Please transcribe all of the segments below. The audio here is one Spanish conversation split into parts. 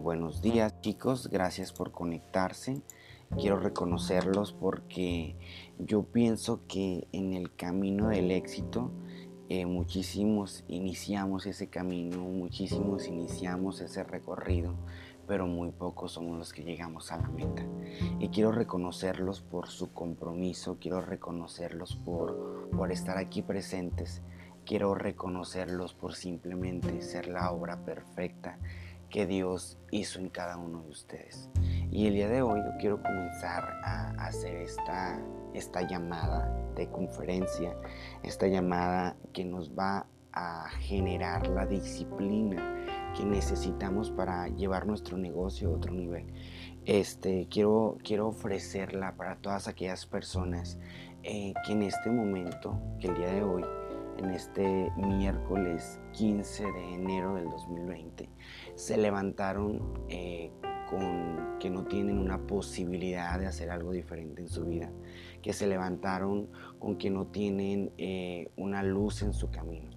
buenos días chicos, gracias por conectarse. Quiero reconocerlos porque yo pienso que en el camino del éxito eh, muchísimos iniciamos ese camino, muchísimos iniciamos ese recorrido, pero muy pocos somos los que llegamos a la meta. Y quiero reconocerlos por su compromiso, quiero reconocerlos por, por estar aquí presentes, quiero reconocerlos por simplemente ser la obra perfecta que Dios hizo en cada uno de ustedes. Y el día de hoy yo quiero comenzar a hacer esta, esta llamada de conferencia, esta llamada que nos va a generar la disciplina que necesitamos para llevar nuestro negocio a otro nivel. Este, quiero, quiero ofrecerla para todas aquellas personas eh, que en este momento, que el día de hoy, en este miércoles 15 de enero del 2020, se levantaron eh, con que no tienen una posibilidad de hacer algo diferente en su vida, que se levantaron con que no tienen eh, una luz en su camino.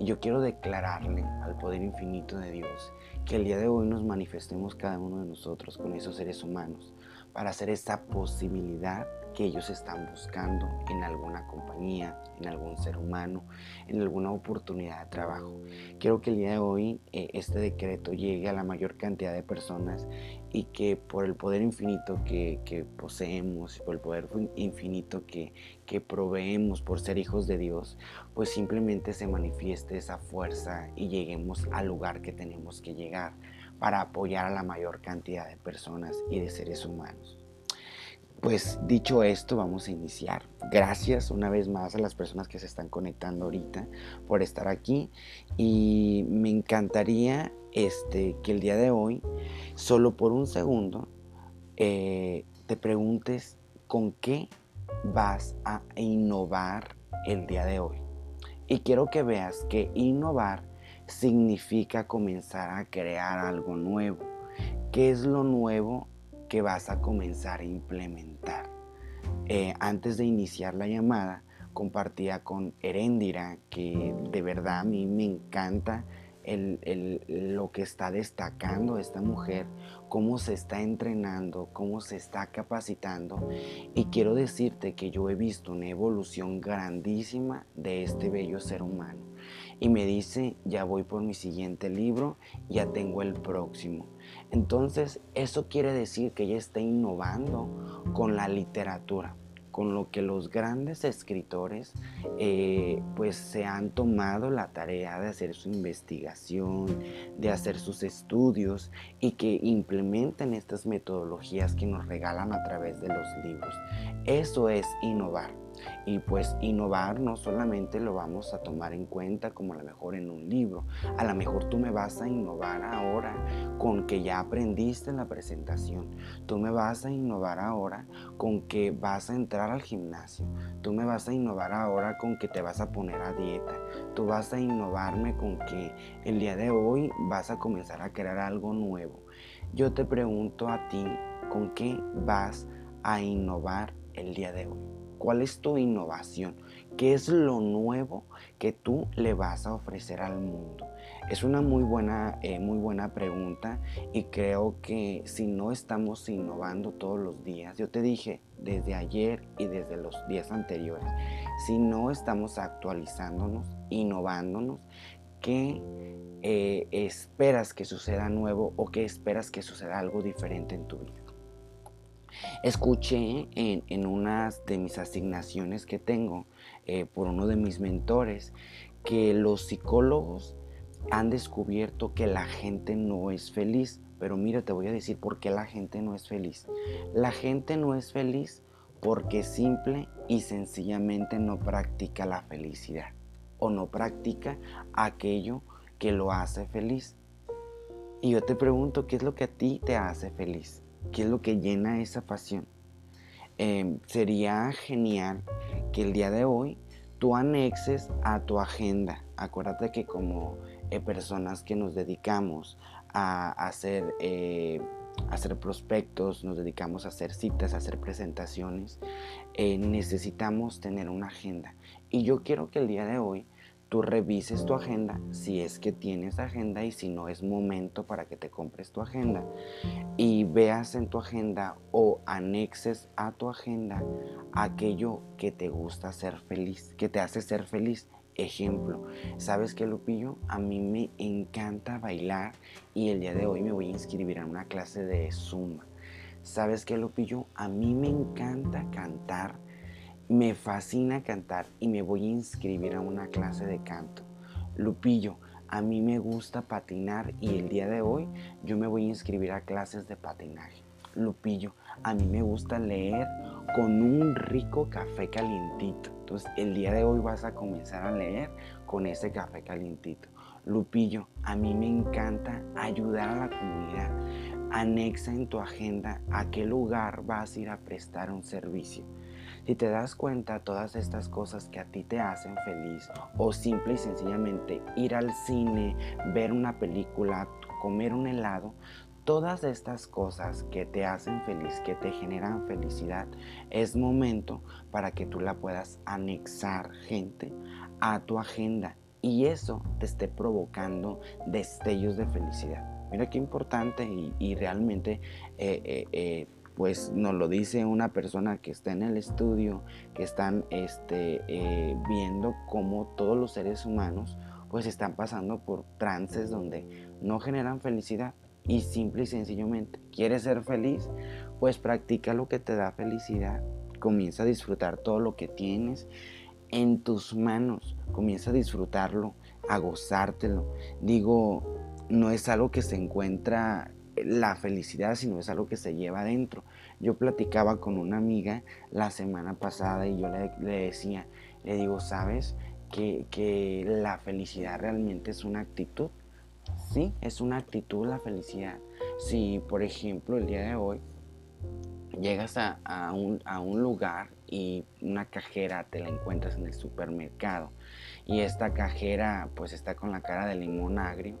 Y yo quiero declararle al poder infinito de Dios que el día de hoy nos manifestemos cada uno de nosotros con esos seres humanos para hacer esta posibilidad que ellos están buscando en alguna compañía, en algún ser humano, en alguna oportunidad de trabajo. Quiero que el día de hoy eh, este decreto llegue a la mayor cantidad de personas y que por el poder infinito que, poseemos, por el poder infinito que proveemos por ser hijos de Dios, pues simplemente se manifieste esa fuerza y lleguemos al lugar que tenemos que llegar para apoyar a la mayor cantidad de personas y de seres humanos. Pues dicho esto, vamos a iniciar. Gracias una vez más a las personas que se están conectando ahorita por estar aquí y me encantaría este, que el día de hoy, solo por un segundo, eh, te preguntes con qué vas a innovar el día de hoy. Y quiero que veas que innovar significa comenzar a crear algo nuevo. ¿Qué es lo nuevo que vas a comenzar a implementar. Eh, antes de iniciar la llamada, compartía con Heréndira que de verdad a mí me encanta lo que está destacando esta mujer, cómo se está entrenando, cómo se está capacitando. Y quiero decirte que yo he visto una evolución grandísima de este bello ser humano. Y me dice, ya voy por mi siguiente libro, ya tengo el próximo. Entonces, eso quiere decir que ella está innovando con la literatura con lo que los grandes escritores eh, pues se han tomado la tarea de hacer su investigación, de hacer sus estudios y que implementen estas metodologías que nos regalan a través de los libros. Eso es innovar. Y pues innovar no solamente lo vamos a tomar en cuenta como a lo mejor en un libro, a lo mejor tú me vas a innovar ahora con que ya aprendiste la presentación, tú me vas a innovar ahora con que vas a entrar al gimnasio, tú me vas a innovar ahora con que te vas a poner a dieta, tú vas a innovarme con que el día de hoy vas a comenzar a crear algo nuevo. Yo te pregunto a ti, ¿con qué vas a innovar el día de hoy? ¿Cuál es tu innovación? ¿Qué es lo nuevo que tú le vas a ofrecer al mundo? Es una muy buena, eh, muy buena pregunta y creo que si no estamos innovando todos los días, yo te dije desde ayer y desde los días anteriores, si no estamos actualizándonos, innovándonos, ¿qué eh, esperas que suceda nuevo o qué esperas que suceda algo diferente en tu vida? Escuché en, unas de mis asignaciones que tengo eh, por uno de mis mentores que los psicólogos han descubierto que la gente no es feliz. Pero mira, te voy a decir por qué la gente no es feliz. La gente no es feliz porque simple y sencillamente no practica la felicidad o no practica aquello que lo hace feliz. Y yo te pregunto, ¿qué es lo que a ti te hace feliz? ¿Qué es lo que llena esa pasión? Em, sería genial que el día de hoy tú anexes a tu agenda. Acuérdate que como eh, personas que nos dedicamos a hacer, eh, hacer prospectos, nos dedicamos a hacer citas, a hacer presentaciones, eh, necesitamos tener una agenda. Y yo quiero que el día de hoy tú revises tu agenda, si es que tienes agenda y si no es momento para que te compres tu agenda y veas en tu agenda o anexes a tu agenda aquello que te gusta ser feliz, que te hace ser feliz. Ejemplo, ¿sabes qué, Lupillo? A mí me encanta bailar y el día de hoy me voy a inscribir a una clase de Zumba. ¿Sabes qué, Lupillo? A mí me encanta cantar me fascina cantar y me voy a inscribir a una clase de canto. Lupillo, a mí me gusta patinar y el día de hoy yo me voy a inscribir a clases de patinaje. Lupillo, a mí me gusta leer con un rico café calientito. Entonces el día de hoy vas a comenzar a leer con ese café calientito. Lupillo, a mí me encanta ayudar a la comunidad. Anexa en tu agenda a qué lugar vas a ir a prestar un servicio. Si te das cuenta, todas estas cosas que a ti te hacen feliz o simple y sencillamente ir al cine, ver una película, comer un helado, todas estas cosas que te hacen feliz, que te generan felicidad, es momento para que tú la puedas anexar, gente, a tu agenda y eso te esté provocando destellos de felicidad. Mira qué importante y, realmente eh, eh, eh, pues nos lo dice una persona que está en el estudio, que están este, eh, viendo cómo todos los seres humanos pues están pasando por trances donde no generan felicidad y simple y sencillamente quieres ser feliz, pues practica lo que te da felicidad, comienza a disfrutar todo lo que tienes en tus manos, comienza a disfrutarlo, a gozártelo. Digo, no es algo que se encuentra la felicidad, sino es algo que se lleva adentro. Yo platicaba con una amiga la semana pasada y yo le, decía, le digo, ¿sabes? Que, que, la felicidad realmente es una actitud. Sí, es una actitud la felicidad. Si, por ejemplo, el día de hoy llegas a, a, un, a un lugar y una cajera te la encuentras en el supermercado y esta cajera pues está con la cara de limón agrio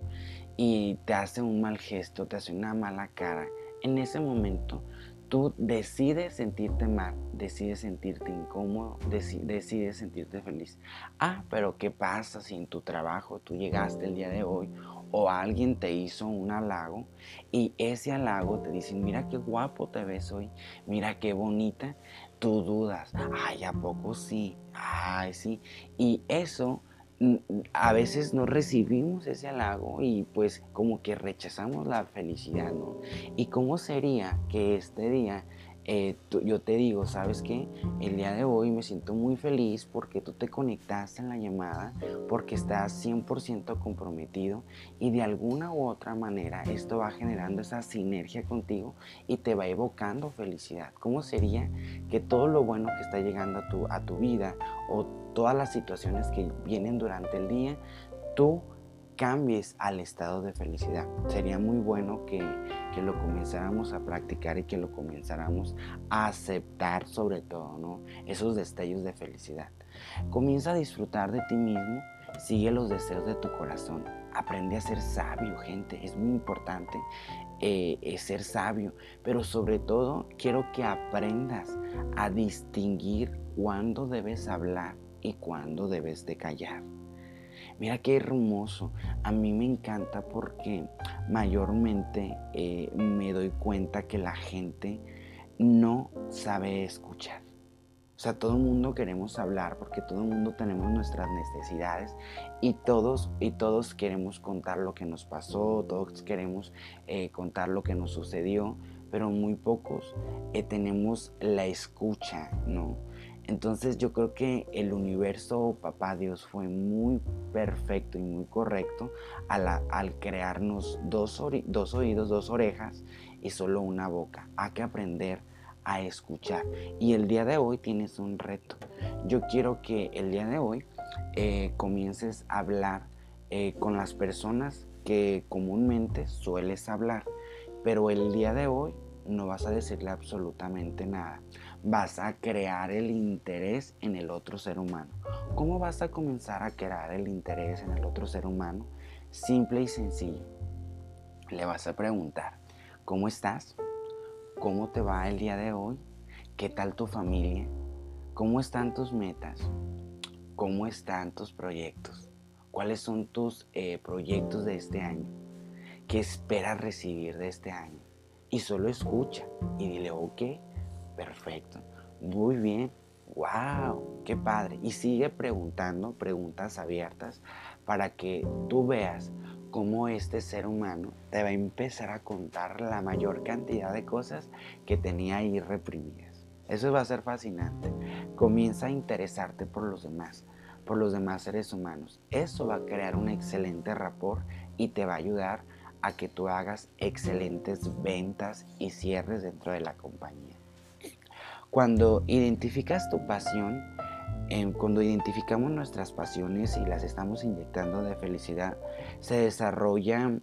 y te hace un mal gesto, te hace una mala cara, en ese momento tú decides sentirte mal, decides sentirte incómodo, decides sentirte feliz. Ah, pero ¿qué pasa si en tu trabajo tú llegaste el día de hoy o alguien te hizo un halago y ese halago te dice, mira qué guapo te ves hoy, mira qué bonita, tú dudas, ay, ¿a poco sí? Ay, sí. Y eso a veces no recibimos ese halago y pues como que rechazamos la felicidad, ¿no? ¿Y cómo sería que este día eh, yo te digo, ¿sabes qué? El día de hoy me siento muy feliz porque tú te conectaste en la llamada, porque estás 100% comprometido y de alguna u otra manera esto va generando esa sinergia contigo y te va evocando felicidad. ¿Cómo sería que todo lo bueno que está llegando a tu, a tu vida o todas las situaciones que vienen durante el día, tú cambies al estado de felicidad. Sería muy bueno que, lo comenzáramos a practicar y que lo comenzáramos a aceptar sobre todo, ¿no? Esos destellos de felicidad. Comienza a disfrutar de ti mismo, sigue los deseos de tu corazón. Aprende a ser sabio, gente. Es muy importante eh, ser sabio. Pero sobre todo quiero que aprendas a distinguir cuándo debes hablar y cuándo debes de callar. Mira qué hermoso. A mí me encanta porque mayormente eh, me doy cuenta que la gente no sabe escuchar. O sea, todo el mundo queremos hablar porque todo el mundo tenemos nuestras necesidades y todos, y todos queremos contar lo que nos pasó, todos queremos eh, contar lo que nos sucedió, pero muy pocos eh, tenemos la escucha, ¿no? Entonces yo creo que el universo, papá Dios, fue muy perfecto y muy correcto al, crearnos dos, dos oídos, dos orejas y solo una boca. Hay que aprender a escuchar. Y el día de hoy tienes un reto. Yo quiero que el día de hoy eh, comiences a hablar eh, con las personas que comúnmente sueles hablar. Pero el día de hoy no vas a decirle absolutamente nada. Vas a crear el interés en el otro ser humano. ¿Cómo vas a comenzar a crear el interés en el otro ser humano? Simple y sencillo. Le vas a preguntar, ¿cómo estás? ¿Cómo te va el día de hoy? ¿Qué tal tu familia? ¿Cómo están tus metas? ¿Cómo están tus proyectos? ¿Cuáles son tus eh, proyectos de este año? ¿Qué esperas recibir de este año? Y solo escucha y dile, ok, perfecto, muy bien, wow, qué padre. Y sigue preguntando preguntas abiertas para que tú veas cómo este ser humano te va a empezar a contar la mayor cantidad de cosas que tenía ahí reprimidas. Eso va a ser fascinante. Comienza a interesarte por los demás, por los demás seres humanos. Eso va a crear un excelente rapport y te va a ayudar a que tú hagas excelentes ventas y cierres dentro de la compañía. Cuando identificas tu pasión, cuando identificamos nuestras pasiones y las estamos inyectando de felicidad, se desarrolla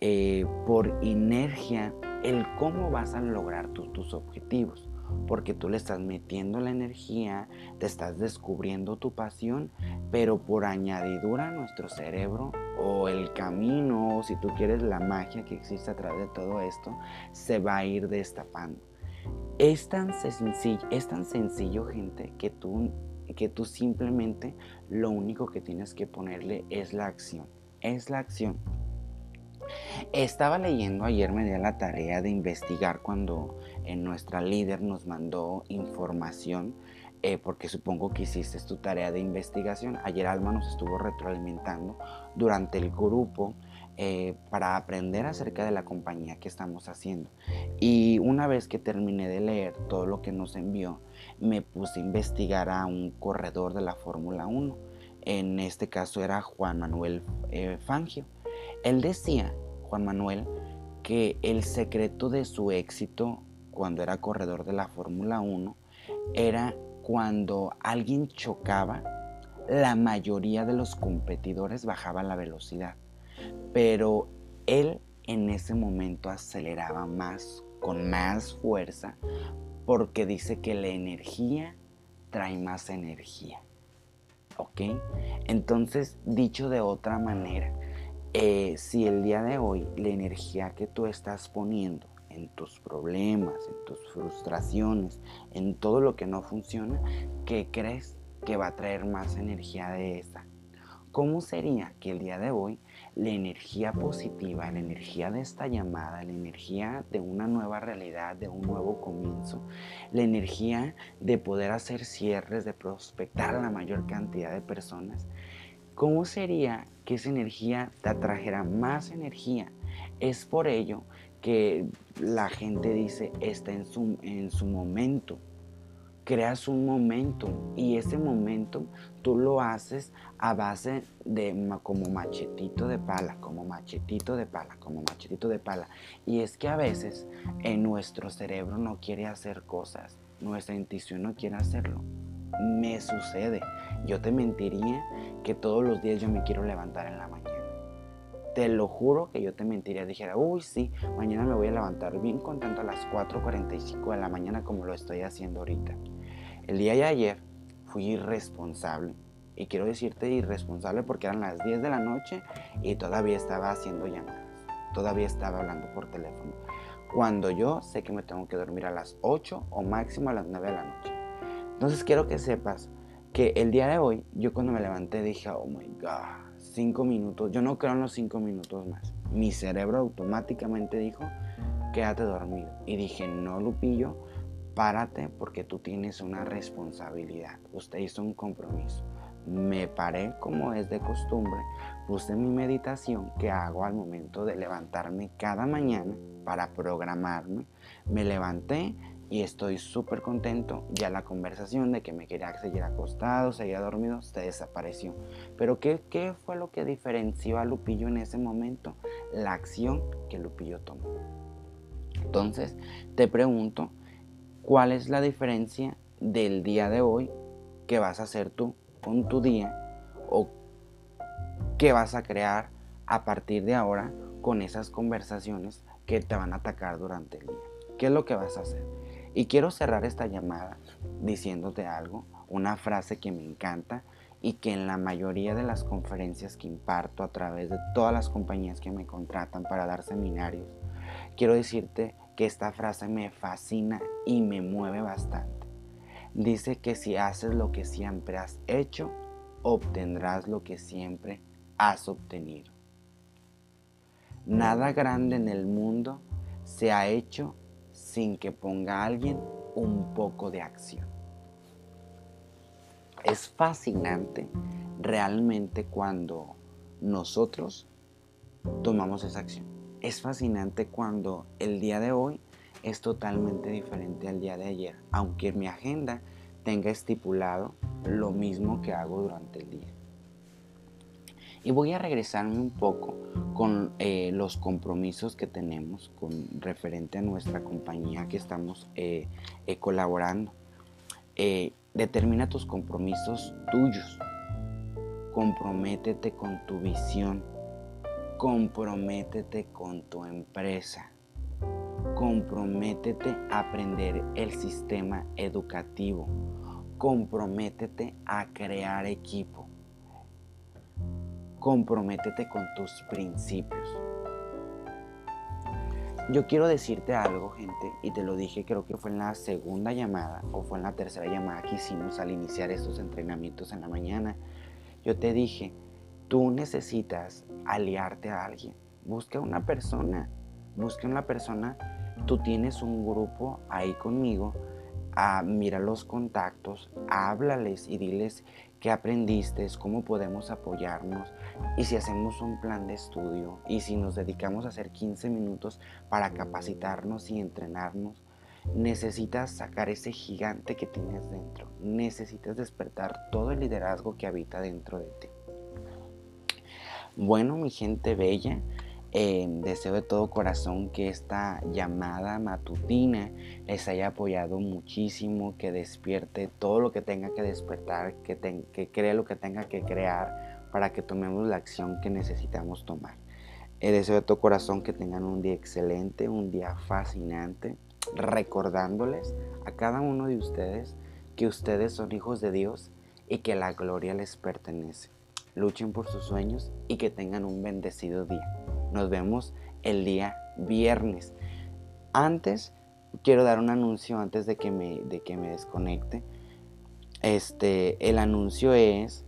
eh, por inercia el cómo vas a lograr tus objetivos. Porque tú le estás metiendo la energía, te estás descubriendo tu pasión, pero por añadidura nuestro cerebro o el camino, o si tú quieres la magia que existe a través de todo esto, se va a ir destapando. Es tan sencillo, es tan sencillo gente, que tú que tú simplemente lo único que tienes que ponerle es la acción. Es la acción. Estaba leyendo ayer, me dio la tarea de investigar cuando eh, nuestra líder nos mandó información, eh, porque supongo que hiciste tu tarea de investigación. Ayer Alma nos estuvo retroalimentando durante el grupo eh, para aprender acerca de la compañía que estamos haciendo. Y una vez que terminé de leer todo lo que nos envió, me puse a investigar a un corredor de la Fórmula 1. En este caso era Juan Manuel eh, Fangio. Él decía, Juan Manuel, que el secreto de su éxito cuando era corredor de la Fórmula 1 era cuando alguien chocaba, la mayoría de los competidores bajaban la velocidad pero él en ese momento aceleraba más, con más fuerza, porque dice que la energía trae más energía. ¿Ok? Entonces, dicho de otra manera, eh, si el día de hoy la energía que tú estás poniendo en tus problemas, en tus frustraciones, en todo lo que no funciona, ¿qué crees que va a traer más energía de esa? ¿Cómo sería que el día de hoy la energía positiva, la energía de esta llamada, la energía de una nueva realidad, de un nuevo comienzo, la energía de poder hacer cierres, de prospectar a la mayor cantidad de personas, ¿cómo sería que esa energía te atrajera más energía? Es por ello que la gente dice está en su, en su momento creas un momento y ese momento tú lo haces a base de como machetito de pala, como machetito de pala, como machetito de pala. Y es que a veces en nuestro cerebro no quiere hacer cosas, nuestra intuición no quiere hacerlo. Me sucede. Yo te mentiría que todos los días yo me quiero levantar en la mañana. Te lo juro que yo te mentiría. Dijera, uy, sí, mañana me voy a levantar bien contento a las 4.45 de la mañana como lo estoy haciendo ahorita. El día de ayer fui irresponsable. Y quiero decirte irresponsable porque eran las 10 de la noche y todavía estaba haciendo llamadas. Todavía estaba hablando por teléfono. Cuando yo sé que me tengo que dormir a las 8 o máximo a las 9 de la noche. Entonces quiero que sepas que el día de hoy, yo cuando me levanté dije, oh my god, 5 minutos. Yo no creo en los 5 minutos más. Mi cerebro automáticamente dijo, quédate dormido. Y dije, no, Lupillo, Párate porque tú tienes una responsabilidad. Usted hizo un compromiso. Me paré como es de costumbre. Puse mi meditación que hago al momento de levantarme cada mañana para programarme. Me levanté y estoy súper contento. Ya la conversación de que me quería seguir acostado, seguía dormido, se desapareció. Pero ¿qué, ¿qué fue lo que diferenció a Lupillo en ese momento? La acción que Lupillo tomó. Entonces, te pregunto, ¿Cuál es la diferencia del día de hoy que vas a hacer tú con tu día o qué vas a crear a partir de ahora con esas conversaciones que te van a atacar durante el día? ¿Qué es lo que vas a hacer? Y quiero cerrar esta llamada diciéndote algo, una frase que me encanta y que en la mayoría de las conferencias que imparto a través de todas las compañías que me contratan para dar seminarios, quiero decirte que esta frase me fascina y me mueve bastante. Dice que si haces lo que siempre has hecho, obtendrás lo que siempre has obtenido. Nada grande en el mundo se ha hecho sin que ponga alguien un poco de acción. Es fascinante realmente cuando nosotros tomamos esa acción. Es fascinante cuando el día de hoy es totalmente diferente al día de ayer, aunque mi agenda tenga estipulado lo mismo que hago durante el día. Y voy a regresarme un poco con eh, los compromisos que tenemos con referente a nuestra compañía que estamos eh, eh, colaborando. determina tus compromisos tuyos. Comprométete con tu visión. Comprométete con tu empresa. Comprométete a aprender el sistema educativo. Comprométete a crear equipo comprométete con tus principios. Yo quiero decirte algo, gente, y te lo dije, creo que fue en la segunda llamada o fue en la tercera llamada que hicimos al iniciar estos entrenamientos en la mañana. Yo te dije, tú necesitas aliarte a alguien. Busca una persona, busca una persona. Tú tienes un grupo ahí conmigo. Ah, mira los contactos, háblales y diles qué aprendiste, cómo podemos apoyarnos y si hacemos un plan de estudio y si nos dedicamos a hacer 15 minutos para capacitarnos y entrenarnos, necesitas sacar ese gigante que tienes dentro, necesitas despertar todo el liderazgo que habita dentro de ti. Bueno, mi gente bella, eh, deseo de todo corazón que esta llamada matutina les haya apoyado muchísimo, que despierte todo lo que tenga que despertar, que, que cree lo que tenga que crear para que tomemos la acción que necesitamos tomar. Eh, deseo de todo corazón que tengan un día excelente, un día fascinante, recordándoles a cada uno de ustedes que ustedes son hijos de Dios y que la gloria les pertenece. Luchen por sus sueños y que tengan un bendecido día. Nos vemos el día viernes. Antes, quiero dar un anuncio antes de que me, de que me desconecte. Este, el anuncio es